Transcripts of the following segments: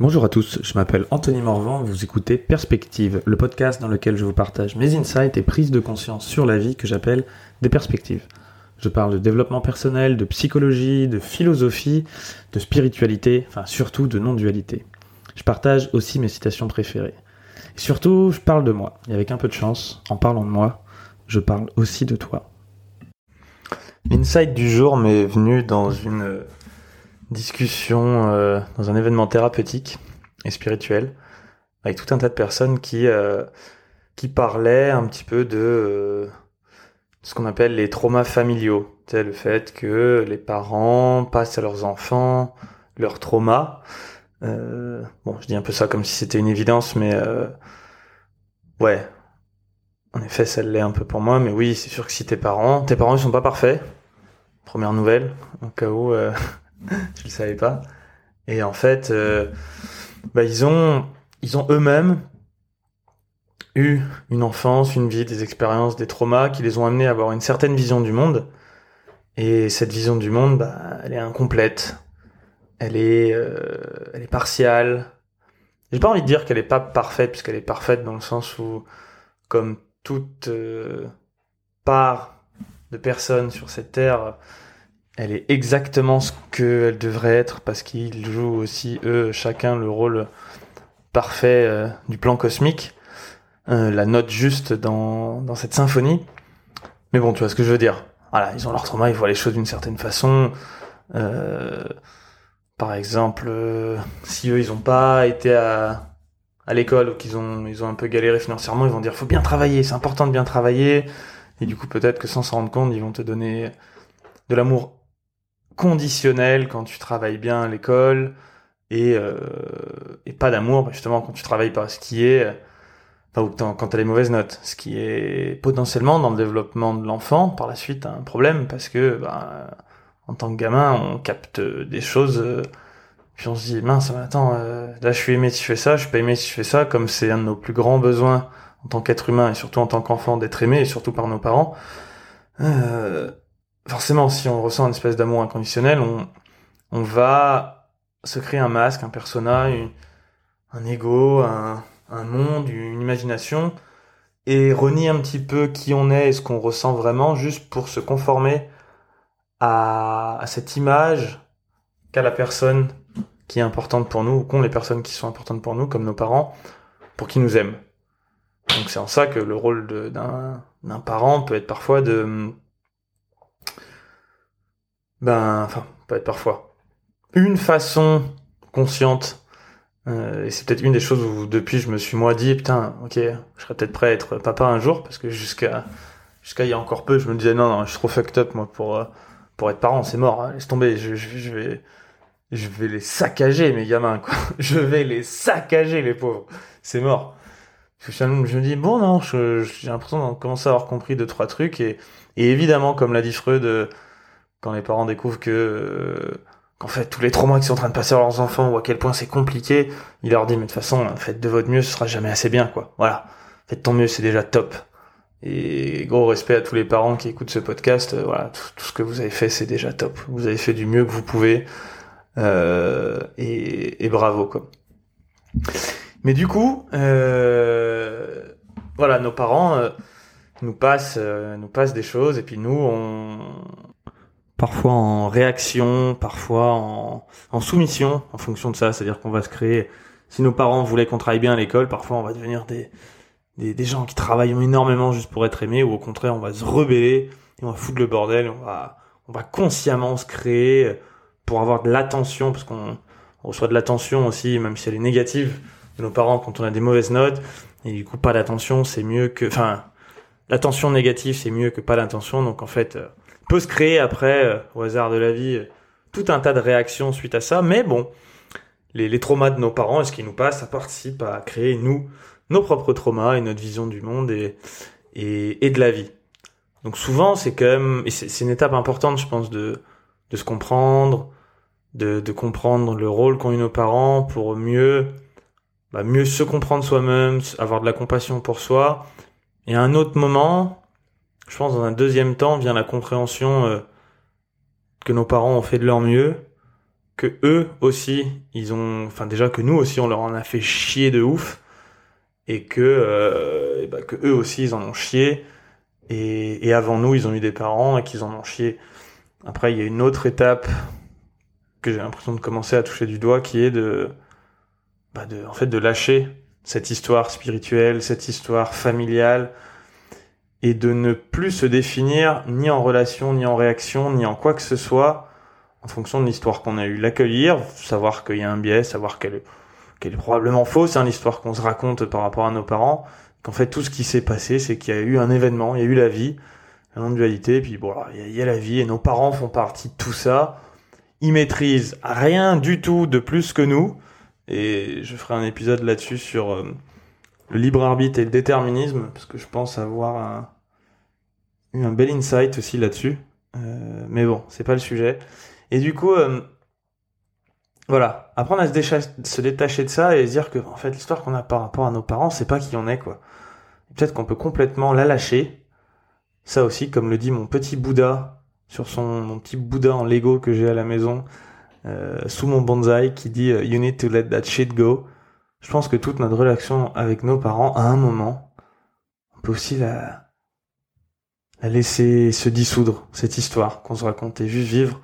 Bonjour à tous, je m'appelle Anthony Morvan, vous écoutez Perspective, le podcast dans lequel je vous partage mes insights et prises de conscience sur la vie que j'appelle des perspectives. Je parle de développement personnel, de psychologie, de philosophie, de spiritualité, enfin surtout de non-dualité. Je partage aussi mes citations préférées. Et surtout, je parle de moi. Et avec un peu de chance, en parlant de moi, je parle aussi de toi. L'insight du jour m'est venu dans une discussion euh, dans un événement thérapeutique et spirituel avec tout un tas de personnes qui euh, qui parlaient un petit peu de euh, ce qu'on appelle les traumas familiaux, c'est le fait que les parents passent à leurs enfants leurs traumas. bon, je dis un peu ça comme si c'était une évidence, mais ouais, en effet, ça l'est un peu pour moi. Mais oui, c'est sûr que si tes parents, tes parents ils sont pas parfaits. Première nouvelle, au cas où je le savais pas. Et en fait, euh, bah, ils ont, ils ont eux-mêmes eu une enfance, une vie, des expériences, des traumas qui les ont amenés à avoir une certaine vision du monde. Et cette vision du monde, bah, elle est incomplète. Elle est, euh, elle est. J'ai pas envie de dire qu'elle est pas parfaite, puisqu'elle est parfaite dans le sens où, comme toute euh, part de personnes sur cette terre, elle est exactement ce qu'elle devrait être parce qu'ils jouent aussi eux chacun le rôle parfait euh, du plan cosmique, euh, la note juste dans, dans cette symphonie. Mais bon, tu vois ce que je veux dire. Voilà, ils ont leur trauma, ils voient les choses d'une certaine façon. Euh, par exemple, si eux ils ont pas été à, à l'école ou qu'ils ont ils ont un peu galéré financièrement, ils vont dire faut bien travailler, c'est important de bien travailler. Et du coup, peut-être que sans s'en rendre compte, ils vont te donner de l'amour conditionnel quand tu travailles bien à l'école et, euh, et pas d'amour justement quand tu travailles pas, ce qui est enfin, ou quand tu as les mauvaises notes, ce qui est potentiellement dans le développement de l'enfant par la suite un problème parce que bah, en tant que gamin on capte des choses puis on se dit mince attends euh, là je suis aimé si je fais ça, je suis pas aimé si je fais ça comme c'est un de nos plus grands besoins en tant qu'être humain et surtout en tant qu'enfant d'être aimé et surtout par nos parents. Euh, forcément, si on ressent une espèce d'amour inconditionnel, on, on va se créer un masque, un persona, un ego, un, un, monde, une imagination, et renier un petit peu qui on est et ce qu'on ressent vraiment, juste pour se conformer à, à cette image qu'a la personne qui est importante pour nous, ou qu'ont les personnes qui sont importantes pour nous, comme nos parents, pour qu'ils nous aiment. Donc c'est en ça que le rôle d'un parent peut être parfois de ben, enfin, peut être parfois, une façon consciente, euh, et c'est peut-être une des choses où depuis je me suis moi dit, putain, ok, je serais peut-être prêt à être papa un jour, parce que jusqu'à jusqu'à il y a encore peu, je me disais, non, non, je suis trop fucked up, moi, pour, euh, pour être parent, c'est mort, hein, laisse tomber, je, je, vais... Je vais les saccager, mes gamins, quoi. Je vais les saccager, les pauvres. C'est mort. Je me dis, bon, non, j'ai l'impression de commencer à avoir compris deux, trois trucs. Et, et évidemment, comme l'a dit Freud, euh, quand les parents découvrent que euh, qu'en fait tous les traumas qu'ils sont en train de passer à leurs enfants ou à quel point c'est compliqué, il leur dit mais de toute façon faites de votre mieux, ce sera jamais assez bien quoi. Voilà, faites ton mieux, c'est déjà top. Et gros respect à tous les parents qui écoutent ce podcast. Euh, voilà, tout, ce que vous avez fait, c'est déjà top. Vous avez fait du mieux que vous pouvez. Euh, et, et, bravo quoi. Mais du coup, euh, voilà, nos parents nous passent, nous passent des choses et puis nous, on, parfois en réaction, parfois en, soumission, en fonction de ça. C'est-à-dire qu'on va se créer. Si nos parents voulaient qu'on travaille bien à l'école, parfois on va devenir des, des, des, gens qui travaillent énormément juste pour être aimés, ou au contraire on va se rebeller et on va foutre le bordel. On va, on va consciemment se créer pour avoir de l'attention, parce qu'on reçoit de l'attention aussi, même si elle est négative, de nos parents quand on a des mauvaises notes. Et du coup, pas d'attention, c'est mieux que, enfin, l'attention négative, c'est mieux que pas d'attention. Donc en fait, euh, peut se créer après, euh, au hasard de la vie, tout un tas de réactions suite à ça. Mais bon, les, les traumas de nos parents et ce qui nous passe, ça participe à créer, nous, nos propres traumas et notre vision du monde et, et, et de la vie. Donc souvent, c'est quand même, et c'est une étape importante, je pense, de, de se comprendre, de, de comprendre le rôle qu'ont eu nos parents pour mieux, bah, mieux se comprendre soi-même, avoir de la compassion pour soi. Et à un autre moment, je pense dans un deuxième temps vient la compréhension euh, que nos parents ont fait de leur mieux, que eux aussi, ils ont, enfin déjà que nous aussi, on leur en a fait chier de ouf, et que, euh, bah, eux aussi, ils en ont chié, et, et avant nous, ils ont eu des parents et qu'ils en ont chié. Après, il y a une autre étape que j'ai l'impression de commencer à toucher du doigt, qui est de, bah de, en fait, de lâcher cette histoire spirituelle, cette histoire familiale, et de ne plus se définir ni en relation, ni en réaction, ni en quoi que ce soit, en fonction de l'histoire qu'on a eu. L'accueillir, savoir qu'il y a un biais, savoir qu'elle est, est probablement fausse, hein, l'histoire qu'on se raconte par rapport à nos parents, qu'en fait tout ce qui s'est passé, c'est qu'il y a eu un événement, il y a eu la vie, une dualité, puis bon, il y, a la vie, et nos parents font partie de tout ça. Ils maîtrisent rien du tout de plus que nous, et je ferai un épisode là-dessus sur euh, le libre arbitre et le déterminisme, parce que je pense avoir eu un bel insight aussi là-dessus. Euh, mais bon, c'est pas le sujet. Et du coup, euh, voilà, apprendre à se, détacher de ça et se dire que en fait l'histoire qu'on a par rapport à nos parents, c'est pas qui on est quoi. Peut-être qu'on peut complètement la lâcher. Ça aussi, comme le dit mon petit Bouddha sur son mon petit Bouddha en Lego que j'ai à la maison euh, sous mon bonsaï qui dit You need to let that shit go. Je pense que toute notre relation avec nos parents, à un moment, on peut aussi la, la laisser se dissoudre, cette histoire qu'on se raconte, et juste vivre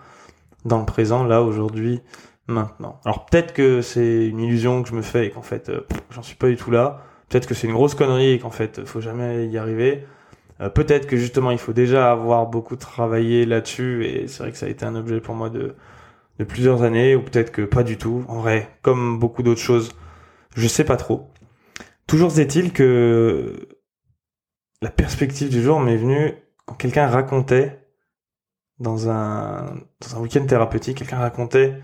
dans le présent, là, aujourd'hui, maintenant. Alors peut-être que c'est une illusion que je me fais et qu'en fait, euh, j'en suis pas du tout là. Peut-être que c'est une grosse connerie et qu'en fait, faut jamais y arriver. Euh, peut-être que justement, il faut déjà avoir beaucoup travaillé là-dessus et c'est vrai que ça a été un objet pour moi de, de plusieurs années ou peut-être que pas du tout. En vrai, comme beaucoup d'autres choses, je sais pas trop. Toujours est-il que la perspective du jour m'est venue quand quelqu'un racontait dans un, dans un week-end thérapeutique, quelqu'un racontait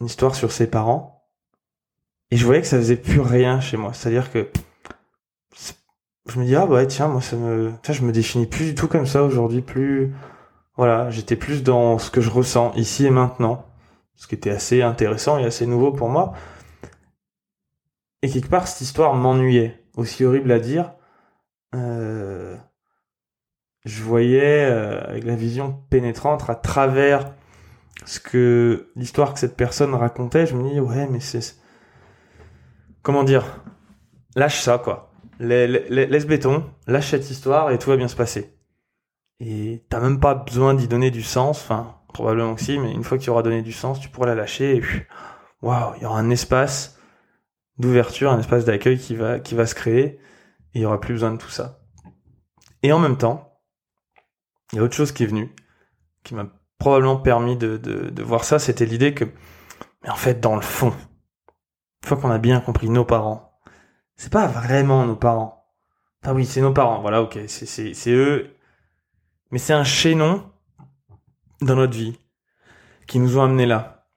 une histoire sur ses parents. Et je voyais que ça faisait plus rien chez moi. C'est-à-dire que je me dis, ah bah tiens, moi ça me, tiens, je me définis plus du tout comme ça aujourd'hui, plus, voilà, j'étais plus dans ce que je ressens ici et maintenant. Ce qui était assez intéressant et assez nouveau pour moi. Et quelque part, cette histoire m'ennuyait. Aussi horrible à dire. Euh, je voyais euh, avec la vision pénétrante à travers ce que l'histoire que cette personne racontait, je me dis ouais mais c'est comment dire? Lâche ça quoi laisse béton lâche cette histoire et tout va bien se passer et t'as même pas besoin d'y donner du sens enfin probablement que si mais une fois que tu auras donné du sens tu pourras la lâcher et waouh il y aura un espace d'ouverture un espace d'accueil qui va qui va se créer. Et il y aura plus besoin de tout ça. Et en même temps il y a autre chose qui est venue, qui m'a probablement permis de, de, de voir ça, c'était l'idée que, mais en fait, dans le fond, une fois qu'on a bien compris nos parents, c'est pas vraiment nos parents. Enfin oui, c'est nos parents, voilà, ok, c'est eux, mais c'est un chaînon dans notre vie qui nous ont amenés là.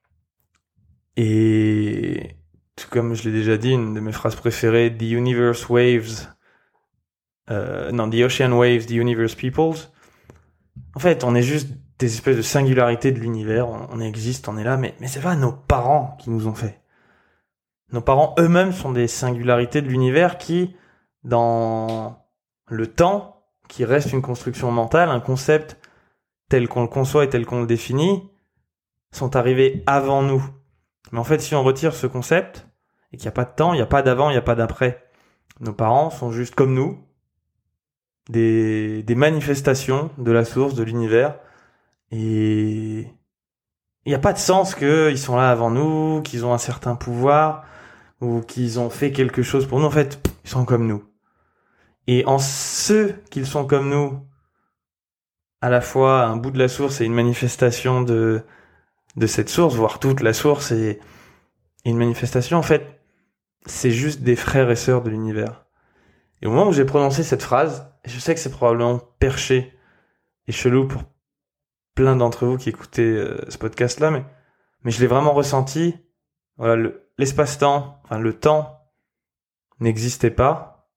Et comme je l'ai déjà dit, une de mes phrases préférées, The Universe Waves, euh, non, The Ocean Waves, The Universe Peoples, en fait, on est juste des espèces de singularités de l'univers, on, existe, on est là, mais, mais c'est pas nos parents qui nous ont fait. Nos parents eux-mêmes sont des singularités de l'univers qui, dans le temps, qui reste une construction mentale, un concept tel qu'on le conçoit et tel qu'on le définit, sont arrivés avant nous. Mais en fait, si on retire ce concept, et qu'il n'y a pas de temps, il n'y a pas d'avant, il n'y a pas d'après, nos parents sont juste comme nous, des, manifestations de la source, de l'univers. Et il n'y a pas de sens qu'ils sont là avant nous, qu'ils ont un certain pouvoir, ou qu'ils ont fait quelque chose pour nous. En fait, ils sont comme nous. Et en ce qu'ils sont comme nous, à la fois un bout de la source et une manifestation de, de cette source, voire toute la source et, et une manifestation, en fait, c'est juste des frères et sœurs de l'univers. Et au moment où j'ai prononcé cette phrase, je sais que c'est probablement perché et chelou pour plein d'entre vous qui écoutez euh, ce podcast-là, mais, je l'ai vraiment ressenti. Voilà, l'espace-temps, enfin le temps n'existait pas.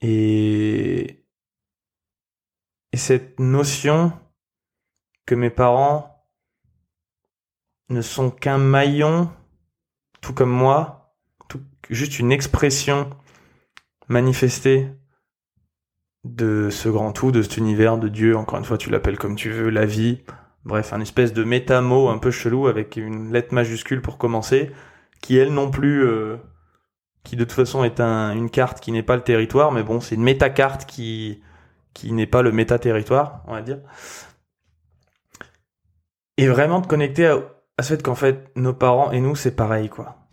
Et, et cette notion que mes parents ne sont qu'un maillon, tout comme moi, juste une expression manifestée de ce grand tout, de cet univers de Dieu, encore une fois tu l'appelles comme tu veux, la vie, bref, un espèce de méta-mot un peu chelou avec une lettre majuscule pour commencer, qui elle non plus, euh, qui de toute façon est un, une carte qui n'est pas le territoire, mais bon, c'est une méta-carte qui, qui n'est pas le méta-territoire, on va dire. Et vraiment de connecter à, à ce fait qu'en fait, nos parents et nous, c'est pareil, quoi.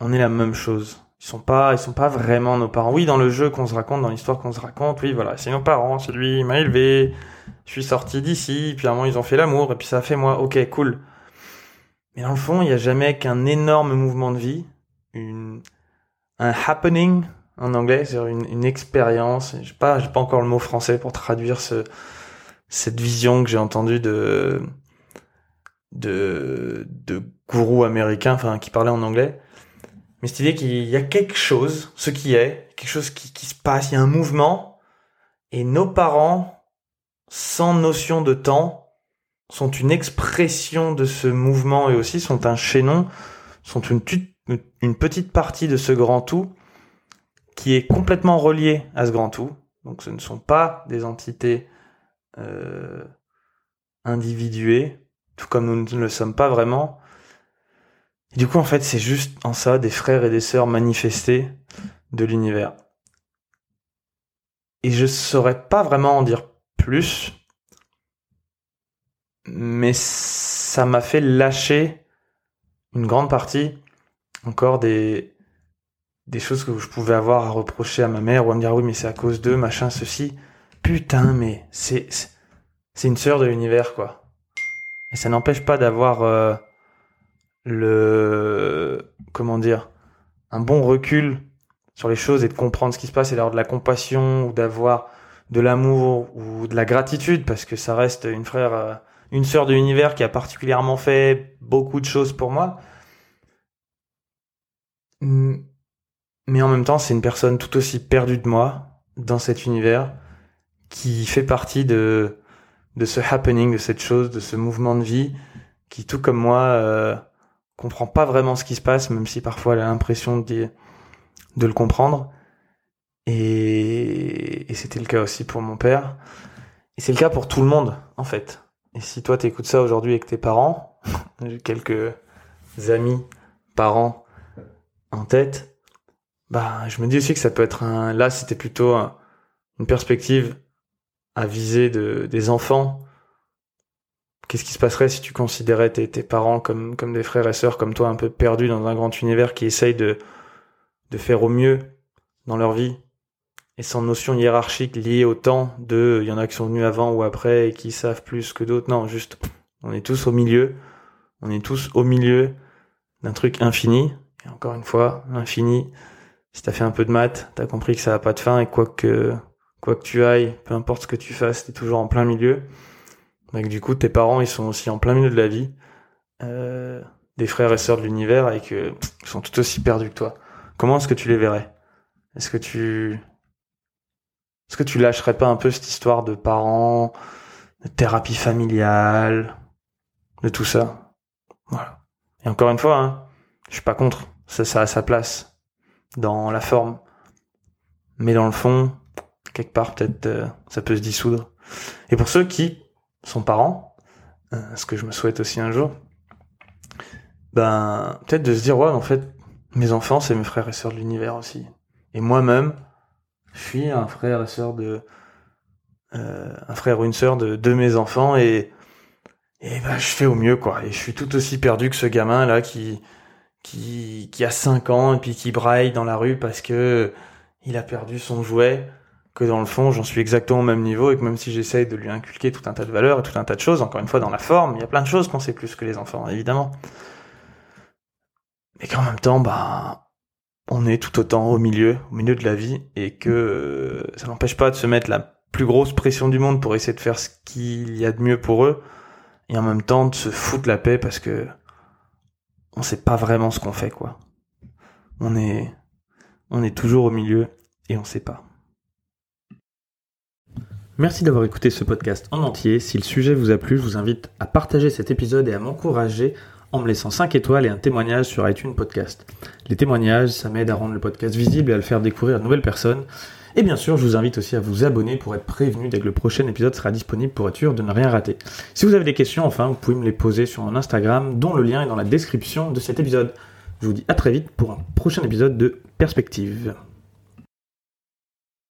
On est la même chose. Ils sont pas, ils sont pas vraiment nos parents. Oui, dans le jeu qu'on se raconte, dans l'histoire qu'on se raconte, oui, voilà, c'est nos parents, c'est lui, il m'a élevé, je suis sorti d'ici, puis à un moment ils ont fait l'amour, et puis ça a fait moi, ok, cool. Mais dans le fond, il n'y a jamais qu'un énorme mouvement de vie, un happening en anglais, c'est une, une expérience. J'ai pas, pas encore le mot français pour traduire ce, cette vision que j'ai entendue de, de, de gourou américain, enfin, qui parlait en anglais mais cette idée qu'il y a quelque chose, ce qui est, quelque chose qui, se passe, il y a un mouvement, et nos parents, sans notion de temps, sont une expression de ce mouvement et aussi sont un chaînon, sont une, une petite partie de ce grand tout qui est complètement relié à ce grand tout. Donc ce ne sont pas des entités euh, individuées, tout comme nous ne le sommes pas vraiment, du coup, en fait, c'est juste en ça des frères et des sœurs manifestés de l'univers. Et je saurais pas vraiment en dire plus, mais ça m'a fait lâcher une grande partie encore des, des choses que je pouvais avoir à reprocher à ma mère ou à me dire oui mais c'est à cause d'eux, machin, ceci. Putain, mais c'est, c'est une sœur de l'univers, quoi. Et ça n'empêche pas d'avoir euh, le comment dire un bon recul sur les choses et de comprendre ce qui se passe et d'avoir de la compassion ou d'avoir de l'amour ou de la gratitude parce que ça reste une frère euh, une sœur de l'univers qui a particulièrement fait beaucoup de choses pour moi. Mais en même temps c'est une personne tout aussi perdue de moi dans cet univers qui fait partie de de ce happening de cette chose de ce mouvement de vie qui tout comme moi euh, comprend pas vraiment ce qui se passe, même si parfois elle a l'impression de, de le comprendre. Et, et c'était le cas aussi pour mon père. Et c'est le cas pour tout le monde, en fait. Et si toi t'écoutes ça aujourd'hui avec tes parents, j'ai quelques amis, parents en tête, bah je me dis aussi que ça peut être un. Là, c'était plutôt une perspective à viser de, des enfants Qu'est-ce qui se passerait si tu considérais tes, parents comme, des frères et sœurs comme toi, un peu perdus dans un grand univers qui essayent de, de faire au mieux dans leur vie? Et sans notion hiérarchique liée au temps de il y en a qui sont venus avant ou après et qui savent plus que d'autres. Non, juste on est tous au milieu. On est tous au milieu d'un truc infini. Et encore une fois, l'infini, si t'as fait un peu de maths, t'as compris que ça n'a pas de fin et quoi que, quoi que tu ailles, peu importe ce que tu fasses, t'es toujours en plein milieu. Donc du coup, tes parents, ils sont aussi en plein milieu de la vie, euh, des frères et sœurs de l'univers, et que ils sont tout aussi perdus que toi. Comment est-ce que tu les verrais? Est-ce que tu est-ce que tu lâcherais pas un peu cette histoire de parents, de thérapie familiale, de tout ça? Voilà. Et encore une fois, hein, je suis pas contre. Ça, ça a sa place dans la forme, mais dans le fond, quelque part peut-être euh, ça peut se dissoudre. Et pour ceux qui son parent, euh, ce que je me souhaite aussi un jour, ben peut-être de se dire ouais en fait mes enfants c'est mes frères et sœurs de l'univers aussi. Et moi-même, je suis un frère et sœur de euh, un frère ou une sœur de, de mes enfants et et ben je fais au mieux quoi. Et je suis tout aussi perdu que ce gamin là qui qui qui a 5 ans et puis qui braille dans la rue parce que il a perdu son jouet que dans le fond, j'en suis exactement au même niveau et que même si j'essaye de lui inculquer tout un tas de valeurs et tout un tas de choses, encore une fois, dans la forme, il y a plein de choses qu'on sait plus que les enfants, évidemment. Mais qu'en même temps, bah, on est tout autant au milieu, au milieu de la vie et que euh, ça n'empêche pas de se mettre la plus grosse pression du monde pour essayer de faire ce qu'il y a de mieux pour eux et en même temps de se foutre la paix parce que on sait pas vraiment ce qu'on fait, quoi. On est, on est toujours au milieu et on sait pas. Merci d'avoir écouté ce podcast en entier. Si le sujet vous a plu, je vous invite à partager cet épisode et à m'encourager en me laissant 5 étoiles et un témoignage sur iTunes Podcast. Les témoignages, ça m'aide à rendre le podcast visible et à le faire découvrir à de nouvelles personnes. Et bien sûr, je vous invite aussi à vous abonner pour être prévenu dès que le prochain épisode sera disponible pour être sûr de ne rien rater. Si vous avez des questions, enfin, vous pouvez me les poser sur mon Instagram, dont le lien est dans la description de cet épisode. Je vous dis à très vite pour un prochain épisode de Perspective.